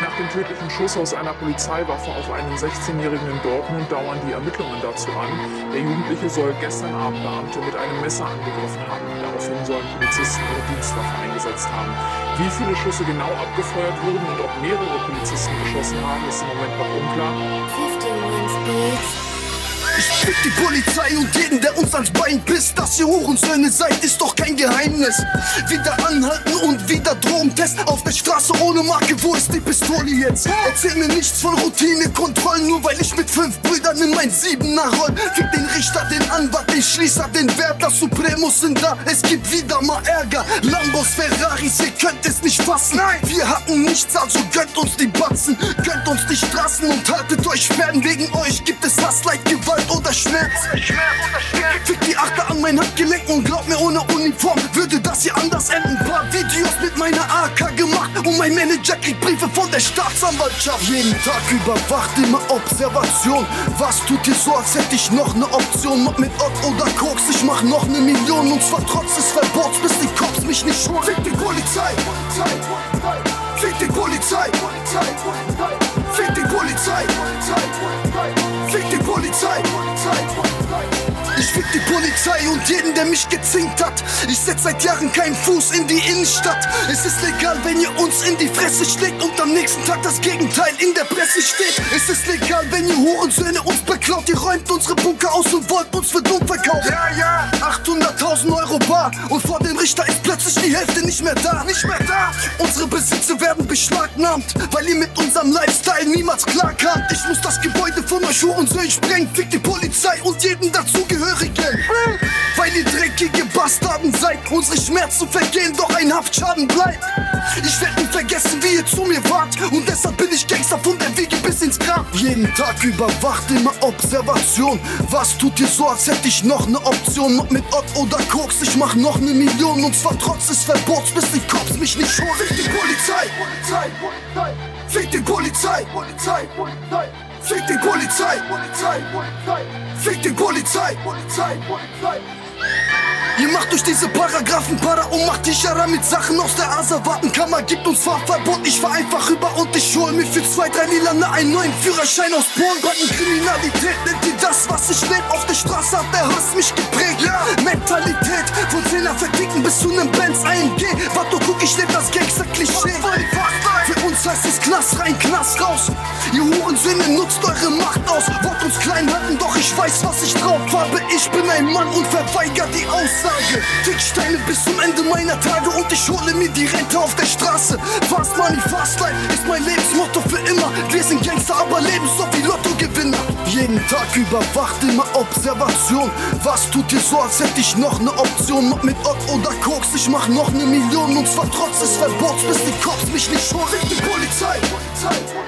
Nach dem tödlichen Schuss aus einer Polizeiwaffe auf einen 16-Jährigen in Dortmund dauern die Ermittlungen dazu an. Der Jugendliche soll gestern Abend Beamte mit einem Messer angegriffen haben. Daraufhin sollen Polizisten ihre Dienstwaffe eingesetzt haben. Wie viele Schüsse genau abgefeuert wurden und ob mehrere Polizisten geschossen haben, ist im Moment noch unklar. 51 Beats. Ich fick die Polizei und jeden, der uns ans Bein pisst. Dass ihr Hurensöhne seid, ist doch kein Geheimnis. Wieder anhalten und wieder Drogentest auf Straße ohne Marke. Wo ist die Pistole jetzt? Erzähl mir nichts von Routinekontrollen, nur weil ich mit fünf Brüdern in mein Siebener roll. Fick den Richter, den Anwalt, den Schließer, den Wärter. Supremos sind da, es gibt wieder mal Ärger. Lambos, Ferraris, ihr könnt es nicht fassen. Nein, wir hatten nichts, also gönnt uns die Batzen. Gönnt uns die Straßen und haltet euch fern. Wegen euch gibt es Hass, Leid, Gewalt oder Schmerz. Fick die Achter an mein Handgelenk und glaub mir, ohne Uniform würde das hier anders enden. Paar Videos mein Manager kriegt Briefe von der Staatsanwaltschaft. Jeden Tag überwacht immer Observation. Was tut ihr so, als hätte ich noch ne Option? Mach mit Ott oder Koks, ich mach noch ne Million und zwar trotz des Verbots, bis die Cops mich nicht schonen. Fick die Polizei, Fick die Polizei, Fick die Polizei und jeden, der mich gezinkt hat. Ich setz seit Jahren keinen Fuß in die Innenstadt. Es ist legal, wenn ihr uns in die Fresse schlägt und am nächsten Tag das Gegenteil in der Presse steht. Es ist legal, wenn ihr Hurensöhne uns beklaut. Ihr räumt unsere Bunker aus und wollt uns für dumm verkaufen. Ja, ja, 800.000 Euro bar und vor dem Richter ist plötzlich die Hälfte nicht mehr da. Nicht mehr da. Unsere Besitze werden beschlagnahmt, weil ihr mit unserem Lifestyle niemals klarkamt. Ich muss das Gebäude von euch Hurensöhnen sprengen. Fick die Polizei und jeden dazugehörigen. Dreckige Bastarden seid. Unsere Schmerzen vergehen, doch ein Haftschaden bleibt. Ich werd nie vergessen, wie ihr zu mir wart. Und deshalb bin ich Gangster von der Wiege bis ins Grab. Jeden Tag überwacht immer Observation. Was tut ihr so, als hätte ich noch ne Option? Mach mit Ott oder Koks, ich mach noch ne Million. Und zwar trotz des Verbots, bis die Cops mich nicht schonen. Fick die Polizei, Polizei, Polizei. Fick die Polizei, Polizei, Polizei. Fick die Polizei, Polizei, Polizei. Fick die Polizei, Polizei, Polizei. Ihr macht durch diese Paragraphen para und macht die Schara mit Sachen aus der Asservatenkammer. Gibt uns Fahrverbot, ich fahr einfach rüber und ich hol mir für zwei, drei Lilane einen neuen Führerschein aus Polen. Bandenkriminalität nennt ihr das, was ich leb. Auf der Straße hat der Hass mich geprägt. Ja. Mentalität von Zehner verticken bis zu nem Benz AMG. Warte, guck, ich leb das Gangster-Klischee. Für uns heißt es Knast rein, Knast raus. Ihr Hurensöhne nutzt eure Macht aus. Wollt uns klein halten, doch ich weiß, was ich drauf habe. Ich bin ein Mann und verweigert die Aussage. Dicksteine bis zum Ende meiner Tage und ich hole mir die Rente auf der Straße. Fast Money, Fast Life ist mein Lebensmotto für immer. Wir sind Gangster, aber leben so wie Lottogewinner. Jeden Tag überwacht immer Observation. Was tut ihr so, als hätte ich noch ne Option? Mach mit Ott oder Koks, ich mach noch ne Million und zwar trotz des Verbots, bis die Cops mich nicht. Fick. Fick die Polizei, Polizei.